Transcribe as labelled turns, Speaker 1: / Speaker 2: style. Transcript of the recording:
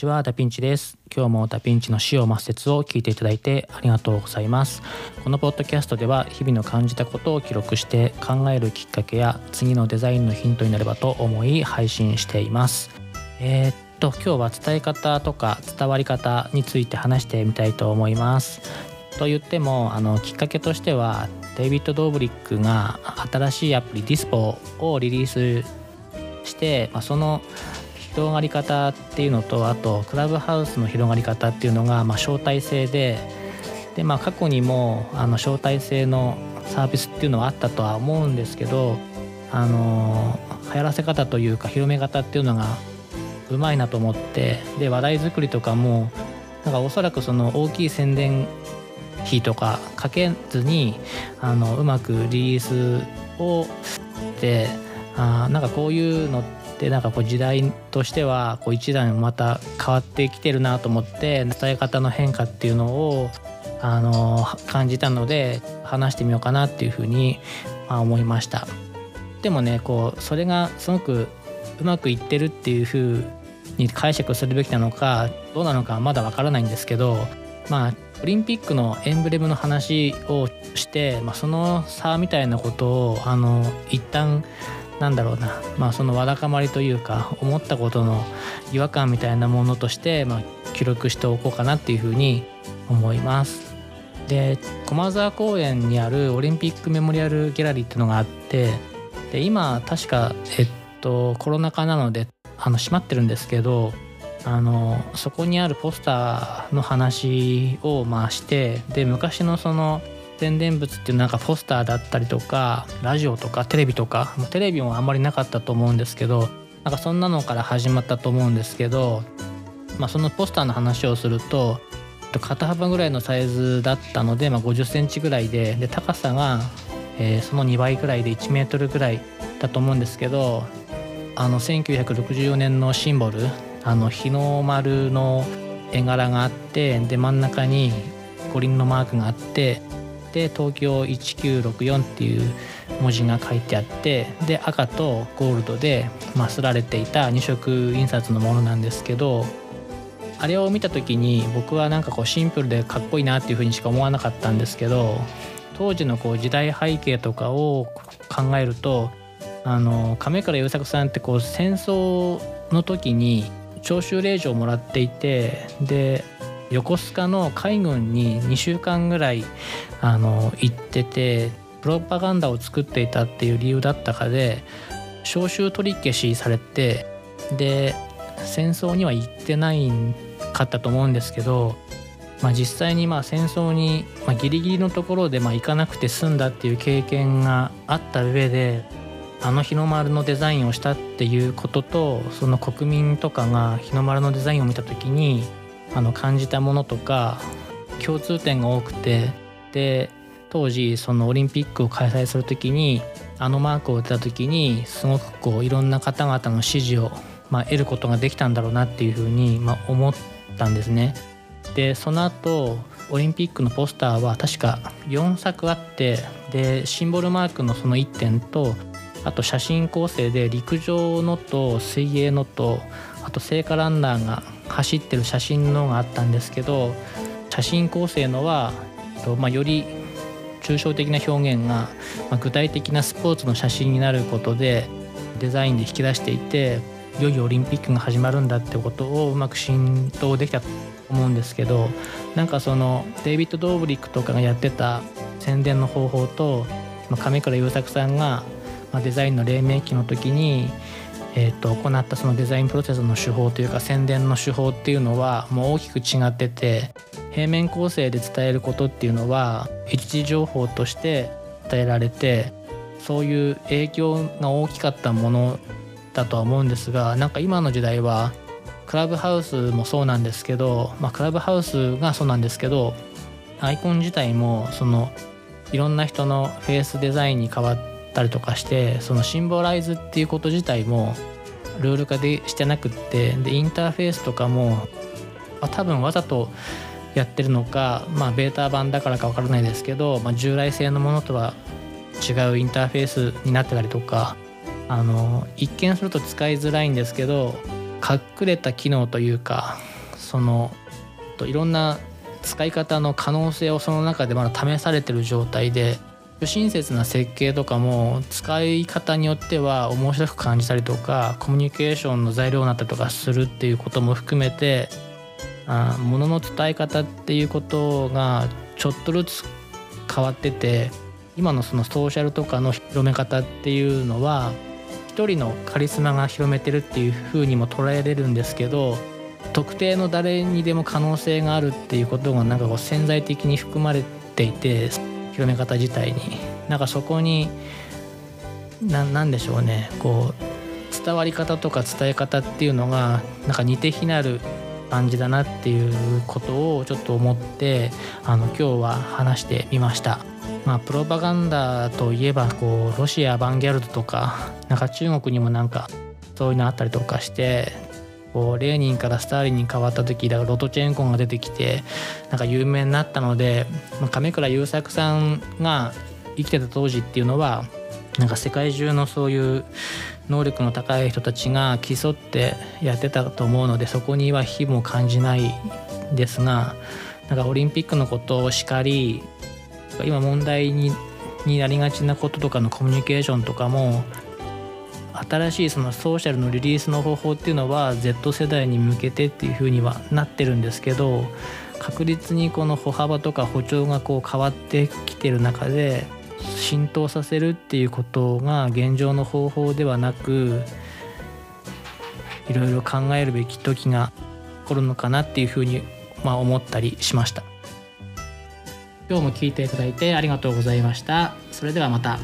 Speaker 1: ちはダピンチです。今日もダピンチの死を抹殺を聞いていただいてありがとうございます。このポッドキャストでは日々の感じたことを記録して考えるきっかけや次のデザインのヒントになればと思い配信しています。えー、っと今日は伝え方とか伝わり方について話してみたいと思います。と言ってもあのきっかけとしてはデイビッド・ドーブリックが新しいアプリディスポをリリースして、まあ、その広がり方っていうのとあとクラブハウスの広がり方っていうのがまあ招待制でで、まあ、過去にもあの招待制のサービスっていうのはあったとは思うんですけどあの流行らせ方というか広め方っていうのがうまいなと思ってで話題作りとかもなんかおそらくその大きい宣伝費とかかけずにあのうまくリリースをであなんかこういうのってなんかこう時代としてはこう一段また変わってきてるなと思って伝え方の変化っていうのをあの感じたので話してみようかなっていうふうに、まあ、思いました。でもねこうそれがすごくうまくいってるっていうふうに解釈するべきなのかどうなのかまだわからないんですけどまあオリンピックのエンブレムの話をして、まあ、その差みたいなことをあの一旦なんだろうな、まあ、そのわだかまりというか思ったことの違和感みたいなものとして、まあ、記録しておこうかなっていうふうに思います。で駒沢公園にあるオリンピックメモリアルギャラリーっていうのがあってで今確か、えっと、コロナ禍なのであの閉まってるんですけどあのそこにあるポスターの話をまあしてで昔のその宣伝物っていうなんかポスターだったりとかラジオとかテレビとかもうテレビもあんまりなかったと思うんですけどなんかそんなのから始まったと思うんですけど、まあ、そのポスターの話をすると肩幅ぐらいのサイズだったので、まあ、50センチぐらいでで高さが、えー、その2倍ぐらいで1メートルぐらいだと思うんですけどあの1964年のシンボルあの日の丸の絵柄があってで真ん中に五輪のマークがあってで東京1964っていう文字が書いてあってで赤とゴールドでますられていた2色印刷のものなんですけどあれを見た時に僕はなんかこうシンプルでかっこいいなっていうふうにしか思わなかったんですけど当時のこう時代背景とかを考えるとあの亀倉優作さんってこう戦争の時に徴収令状をもらっていてで横須賀の海軍に2週間ぐらいあの行っててプロパガンダを作っていたっていう理由だったかで招集取り消しされてで戦争には行ってないかったと思うんですけど、まあ、実際にまあ戦争に、まあ、ギリギリのところでまあ行かなくて済んだっていう経験があった上であの日の丸のデザインをしたっていうこととその国民とかが日の丸のデザインを見た時にあの感じたものとか共通点が多くてで当時そのオリンピックを開催する時にあのマークを打った時にすごくこういろんな方々の支持を、まあ、得ることができたんだろうなっていうふうに、まあ、思ったんですね。でその後オリンピックのポスターは確か4作あってでシンボルマークのその1点とあと写真構成で陸上のと水泳のとあと聖火ランナーが走ってる写真のがあったんですけど写真構成のは、まあ、より抽象的な表現が、まあ、具体的なスポーツの写真になることでデザインで引き出していていよいよオリンピックが始まるんだってことをうまく浸透できたと思うんですけどなんかそのデイビッド・ドーブリックとかがやってた宣伝の方法と、まあ、亀倉優作さんが、まあ、デザインの黎明期の時にえーと、行ったそのデザインプロセスの手法というか宣伝の手法っていうのはもう大きく違ってて平面構成で伝えることっていうのは一時情報として伝えられてそういう影響が大きかったものだとは思うんですがなんか今の時代はクラブハウスもそうなんですけど、まあ、クラブハウスがそうなんですけどアイコン自体もそのいろんな人のフェイスデザインに変わってったりとかしてそのシンボライズっていうこと自体もルール化でしてなくってでインターフェースとかも多分わざとやってるのか、まあ、ベータ版だからか分からないですけど、まあ、従来製のものとは違うインターフェースになってたりとかあの一見すると使いづらいんですけど隠れた機能というかそのいろんな使い方の可能性をその中でまだ試されてる状態で不親切な設計とかも使い方によっては面白く感じたりとかコミュニケーションの材料になったりとかするっていうことも含めてあ物の伝え方っていうことがちょっとずつ変わってて今のそのソーシャルとかの広め方っていうのは一人のカリスマが広めてるっていう風にも捉えれるんですけど特定の誰にでも可能性があるっていうことがなんかこう潜在的に含まれていて広め方自体になんかそこに何でしょうねこう伝わり方とか伝え方っていうのがなんか似て非なる感じだなっていうことをちょっと思ってあの今日は話してみました。まあ、プロパガンダといえばこうロシアアバンギャルドとかなんか中国にもなんかそういうのあったりとかしてこうレーニンからスターリンに変わった時だからロトチェンコンが出てきてなんか有名になったので、まあ、亀倉優作さんが生きてた当時っていうのはなんか世界中のそういう能力の高い人たちが競ってやってたと思うのでそこには非も感じないですがなんかオリンピックのことをしかり今問題になりがちなこととかのコミュニケーションとかも新しいそのソーシャルのリリースの方法っていうのは Z 世代に向けてっていうふうにはなってるんですけど確実にこの歩幅とか歩調がこう変わってきてる中で浸透させるっていうことが現状の方法ではなくいろいろ考えるべき時が来るのかなっていうふうにまあ思ったりしました。今日も聞いていただいてありがとうございました。それではまた。